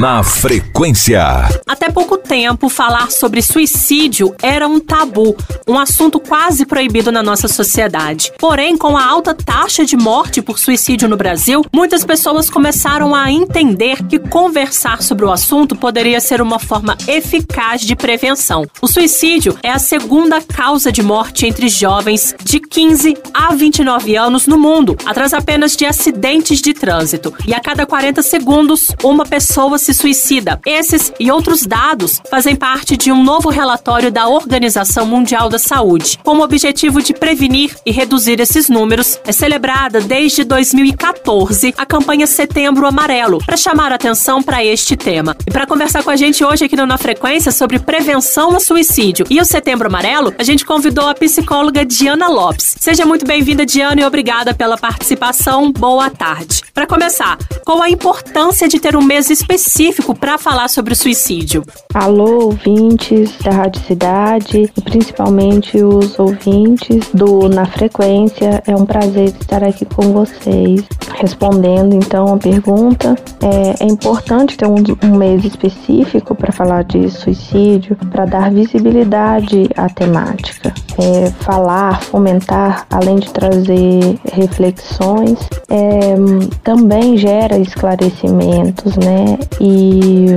Na frequência. Até pouco tempo, falar sobre suicídio era um tabu, um assunto quase proibido na nossa sociedade. Porém, com a alta taxa de morte por suicídio no Brasil, muitas pessoas começaram a entender que conversar sobre o assunto poderia ser uma forma eficaz de prevenção. O suicídio é a segunda causa de morte entre jovens de 15 a 29 anos no mundo, atrás apenas de acidentes de trânsito. E a cada 40 segundos, uma pessoa se suicida. Esses e outros dados fazem parte de um novo relatório da Organização Mundial da Saúde. Com o objetivo de prevenir e reduzir esses números, é celebrada desde 2014 a campanha Setembro Amarelo, para chamar atenção para este tema. E para conversar com a gente hoje aqui no Na Frequência sobre prevenção ao suicídio e o Setembro Amarelo, a gente convidou a psicóloga Diana Lopes. Seja muito bem-vinda, Diana, e obrigada pela participação. Boa tarde. Para começar, qual a importância de ter um mês específico para falar sobre o suicídio? Alô, ouvintes da Rádio Cidade e principalmente os ouvintes do Na Frequência. É um prazer estar aqui com vocês. Respondendo então a pergunta, é, é importante ter um, um mês específico para falar de suicídio, para dar visibilidade à temática. É, falar, fomentar, além de trazer reflexões, é, também gera esclarecimentos, né? E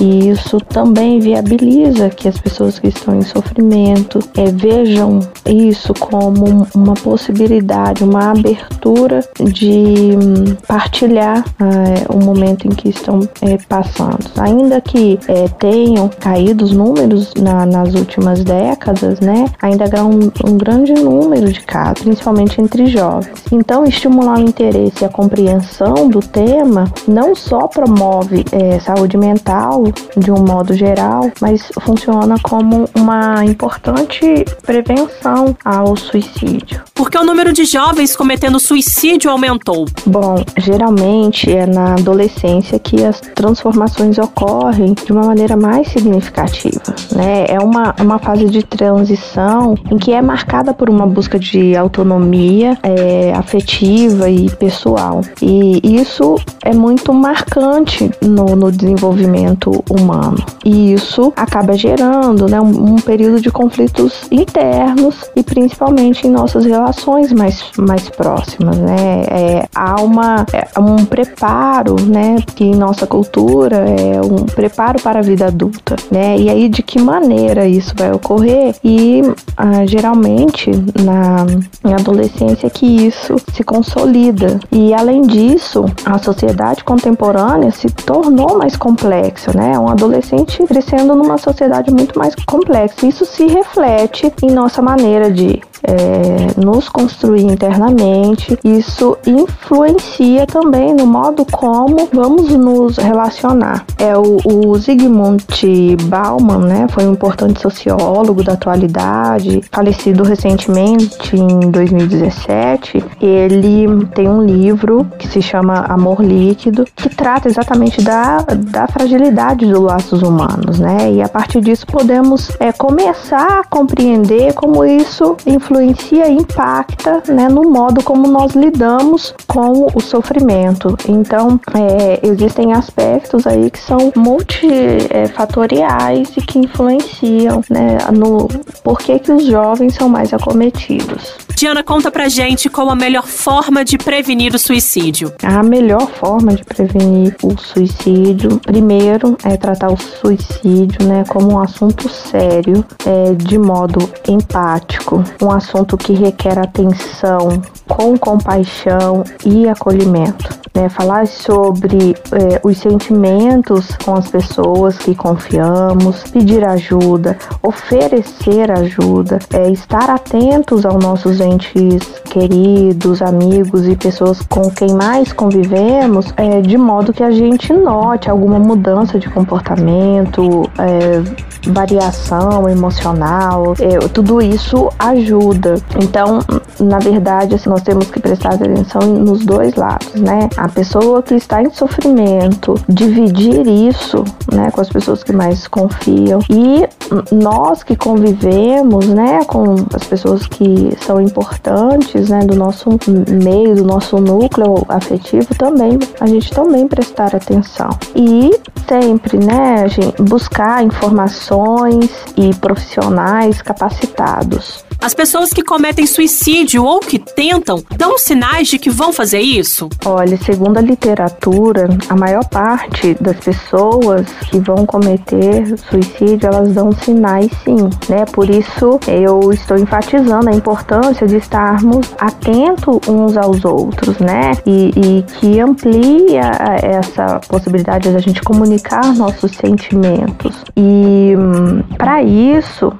e isso também viabiliza que as pessoas que estão em sofrimento é, vejam isso como uma possibilidade, uma abertura de hum, partilhar é, o momento em que estão é, passando. Ainda que é, tenham caído os números na, nas últimas décadas, né, ainda há um, um grande número de casos, principalmente entre jovens. Então, estimular o interesse e a compreensão do tema não só promove é, saúde mental de um modo geral, mas funciona como uma importante prevenção ao suicídio. Por que o número de jovens cometendo suicídio aumentou? Bom, geralmente é na adolescência que as transformações ocorrem de uma maneira mais significativa. Né? É uma, uma fase de transição em que é marcada por uma busca de autonomia é, afetiva e pessoal. E isso é muito marcante no, no desenvolvimento humano. E isso acaba gerando né, um, um período de conflitos internos e principalmente em nossas relações mais, mais próximas. Né? É, há uma, é, um preparo, né, que em nossa cultura é um preparo para a vida adulta. Né? E aí, de que maneira isso vai ocorrer? E ah, geralmente na, na adolescência que isso se consolida. E além disso, a sociedade contemporânea se tornou mais complexa, né? É um adolescente crescendo numa sociedade muito mais complexa. Isso se reflete em nossa maneira de é, nos construir internamente, isso influencia também no modo como vamos nos relacionar. É o, o Zygmunt Bauman, né, foi um importante sociólogo da atualidade, falecido recentemente em 2017. Ele tem um livro que se chama Amor Líquido, que trata exatamente da, da fragilidade dos laços humanos, né? E a partir disso podemos é, começar a compreender como isso influencia influencia e impacta né, no modo como nós lidamos com o sofrimento. Então, é, existem aspectos aí que são multifatoriais e que influenciam né, no porquê que os jovens são mais acometidos. Diana, conta pra gente qual a melhor forma de prevenir o suicídio. A melhor forma de prevenir o suicídio, primeiro, é tratar o suicídio né, como um assunto sério, é, de modo empático, um assunto que requer atenção, com compaixão e acolhimento. Né? Falar sobre é, os sentimentos com as pessoas que confiamos, pedir ajuda, oferecer ajuda, é, estar atentos aos nossos entes queridos, amigos e pessoas com quem mais convivemos, é, de modo que a gente note alguma mudança de comportamento, é, variação emocional, é, tudo isso ajuda. Então, na verdade, assim, nós temos que prestar atenção nos dois lados, né? A pessoa que está em sofrimento, dividir isso, né, com as pessoas que mais confiam e nós que convivemos, né, com as pessoas que são importantes né, do nosso meio, do nosso núcleo afetivo também, a gente também prestar atenção. E sempre, né, gente, buscar informações e profissionais capacitados. As pessoas que cometem suicídio ou que tentam dão sinais de que vão fazer isso? Olha, segundo a literatura, a maior parte das pessoas que vão cometer suicídio, elas dão sinais sim, né? Por isso eu estou enfatizando a importância de estarmos atentos uns aos outros, né? E, e que amplia essa possibilidade de a gente comunicar nossos sentimentos. E hum, para isso,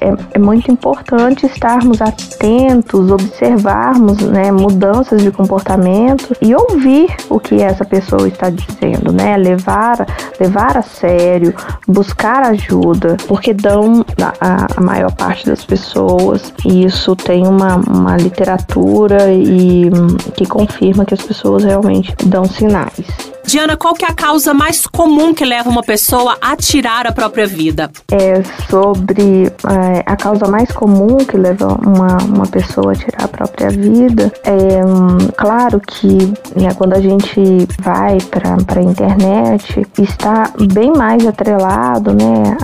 é, é muito importante estarmos atentos, observarmos né, mudanças de comportamento e ouvir o que essa pessoa está dizendo, né? Levar, levar a sério, buscar ajuda, porque dão a, a maior parte das pessoas e isso tem uma, uma literatura e que confirma que as pessoas realmente dão sinais. Diana, qual que é a causa mais comum que leva uma pessoa a tirar a própria vida? É sobre é, a causa mais comum que leva uma, uma pessoa a tirar a própria vida. É hum, claro que né, quando a gente vai para a internet, está bem mais atrelado né,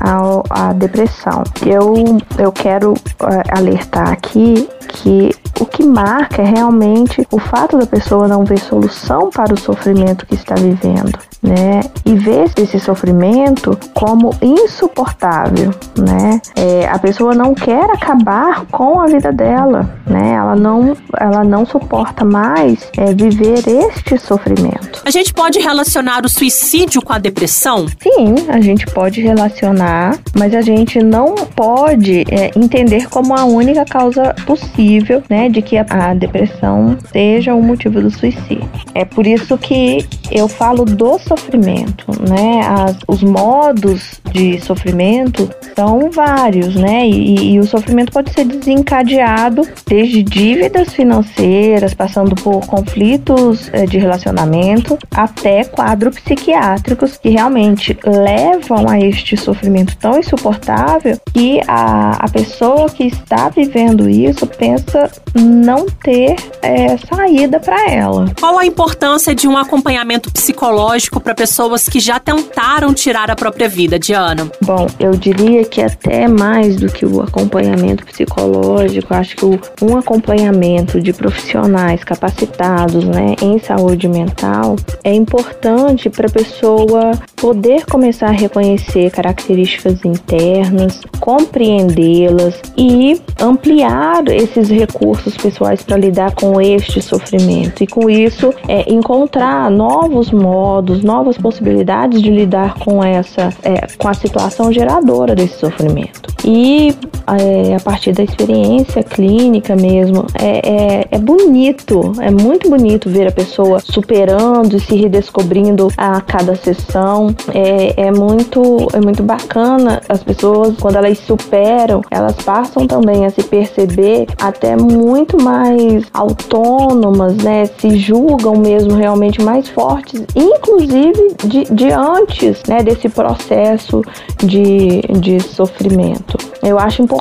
à depressão. Eu, eu quero é, alertar aqui que o que marca é realmente o fato da pessoa não ver solução para o sofrimento que está vivendo, né? E ver esse sofrimento como insuportável, né? É, a pessoa não quer acabar com a vida dela, né? Ela não, ela não suporta mais é, viver este sofrimento. A gente pode relacionar o suicídio com a depressão? Sim, a gente pode relacionar, mas a gente não pode é, entender como a única causa possível, né? De que a, depressão seja o motivo do suicídio. É por isso que eu falo do sofrimento, né? As, os modos de sofrimento são vários, né? E, e, o sofrimento pode ser desencadeado desde dívidas financeiras, passando por conflitos eh, de relacionamento, até quadros psiquiátricos que realmente levam a este sofrimento tão insuportável que a, a pessoa que está vivendo isso pensa não ter é, saída para ela. Qual a importância de um acompanhamento psicológico para pessoas que já tentaram tirar a própria vida, Diana? Bom, eu diria que até mais do que o acompanhamento psicológico, acho que um acompanhamento de profissionais capacitados né, em saúde mental é importante para a pessoa poder começar a reconhecer características internas, compreendê-las e ampliar esses recursos pessoais para lidar com este sofrimento. E com isso, é, encontrar novos modos, novas possibilidades de lidar com essa, é, com a situação geradora desse sofrimento. E é, a partir da experiência clínica mesmo, é, é, é, bonito, é muito bonito ver a pessoa superando e se redescobrindo a cada sessão. É, é, muito, é muito bacana as pessoas, quando elas superam, elas passam também a se perceber até muito mais autônomas, né? Se julgam mesmo realmente mais fortes, inclusive de, de antes né, desse processo de, de sofrimento. Eu acho importante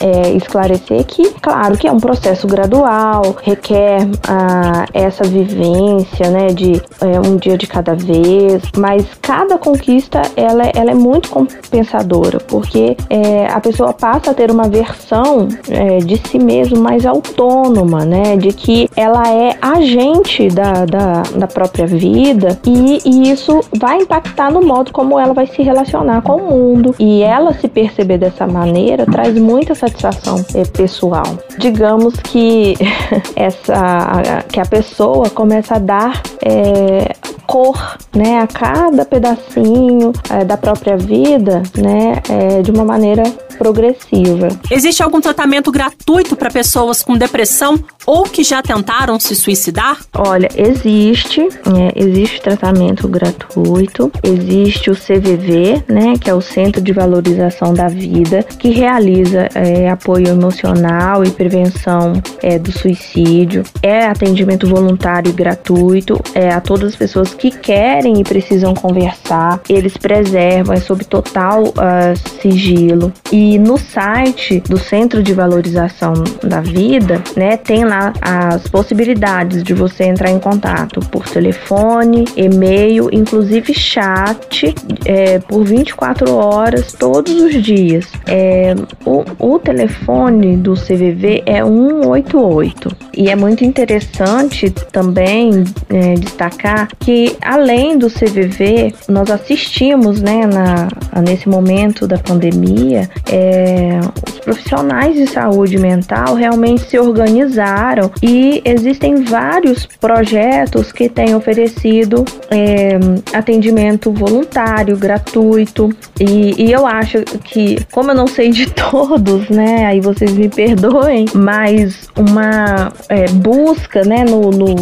é, esclarecer que, claro, que é um processo gradual, requer ah, essa vivência, né, de é, um dia de cada vez, mas cada conquista ela, ela é muito compensadora, porque é, a pessoa passa a ter uma versão é, de si mesmo mais autônoma, né, de que ela é agente da, da, da própria vida e, e isso vai impactar no modo como ela vai se relacionar com o mundo e ela se perceber dessa maneira traz muita satisfação é, pessoal. Digamos que essa que a pessoa começa a dar é, cor, né, a cada pedacinho é, da própria vida, né, é, de uma maneira progressiva. Existe algum tratamento gratuito para pessoas com depressão ou que já tentaram se suicidar? Olha, existe, é, existe tratamento gratuito, existe o CVV, né, que é o Centro de Valorização da Vida, que realiza é, apoio emocional e prevenção é, do suicídio. É atendimento voluntário e gratuito é, a todas as pessoas que querem e precisam conversar. Eles preservam, é sob total uh, sigilo. E E no site do Centro de Valorização da Vida, né, tem lá as possibilidades de você entrar em contato por telefone, e-mail, inclusive chat, é, por 24 horas todos os dias. É, o, o telefone do CVV é 188 e é muito interessante também é, destacar que além do CVV nós assistimos, né, na, nesse momento da pandemia, é, profissionais de saúde mental realmente se organizaram e existem vários projetos que têm oferecido é, atendimento voluntário, gratuito. E, e, eu acho que, como eu não sei de todos, né? Aí vocês me perdoem, mas uma é, busca, né, no, no,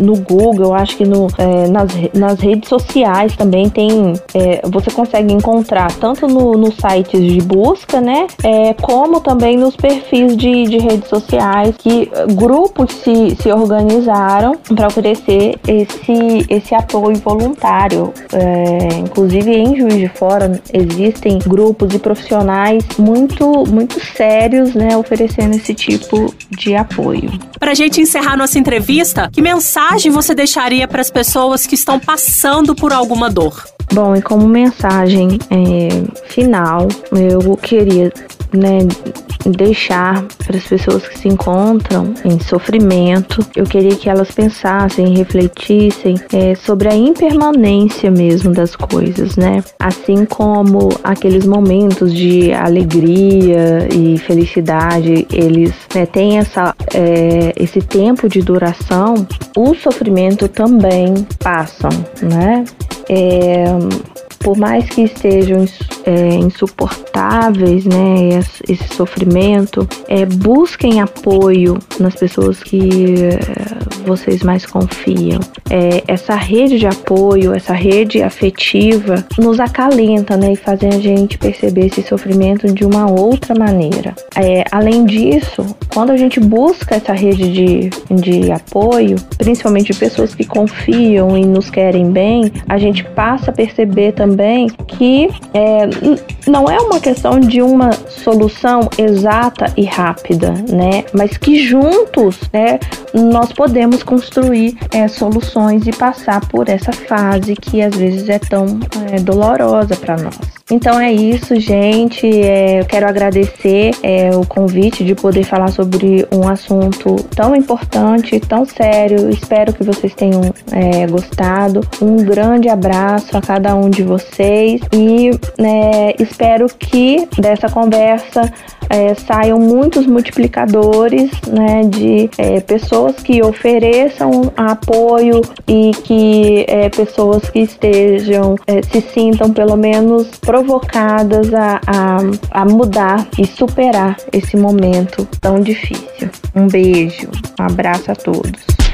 no, Google, eu acho que no, é, nas, nas redes sociais também tem. É, você consegue encontrar tanto no, nos sites de busca, né? É, como também nos perfis de, de redes sociais que grupos se, se organizaram para oferecer esse, esse apoio voluntário. É, inclusive em Juiz de Fora existem grupos e profissionais muito, muito sérios, né, oferecendo esse tipo de apoio. Para a gente encerrar nossa entrevista, que mensagem você deixaria para as pessoas que estão passando por alguma dor? Bom, e como mensagem é, final, eu queria né, deixar para as pessoas que se encontram em sofrimento, eu queria que elas pensassem, refletissem é, sobre a impermanência mesmo das coisas, né? Assim como aqueles momentos de alegria e felicidade, eles né, têm essa, é, esse tempo de duração, o sofrimento também passam, né? É, por mais que estejam é, insuportáveis, né, esse sofrimento, é, busquem apoio nas pessoas que é, vocês mais confiam. É, essa rede de apoio, essa rede afetiva, nos acalenta, né, e fazem a gente perceber esse sofrimento de uma outra maneira. É, além disso, quando a gente busca essa rede de, de apoio, principalmente de pessoas que confiam e nos querem bem, a gente passa a perceber também que é, não é uma questão de uma solução exata e rápida, né? Mas que juntos, né, nós podemos construir é, soluções e passar por essa fase que às vezes é tão é, dolorosa para nós. Então é isso, gente. É, eu quero agradecer é, o convite de poder falar sobre um assunto tão importante, tão sério. Espero que vocês tenham é, gostado. Um grande abraço a cada um de vocês e né, espero que dessa conversa é, saiam muitos multiplicadores né, de é, pessoas que ofereçam apoio e que é, pessoas que estejam, é, se sintam pelo menos provocadas a, a, a mudar e superar esse momento tão difícil. Um beijo, um abraço a todos.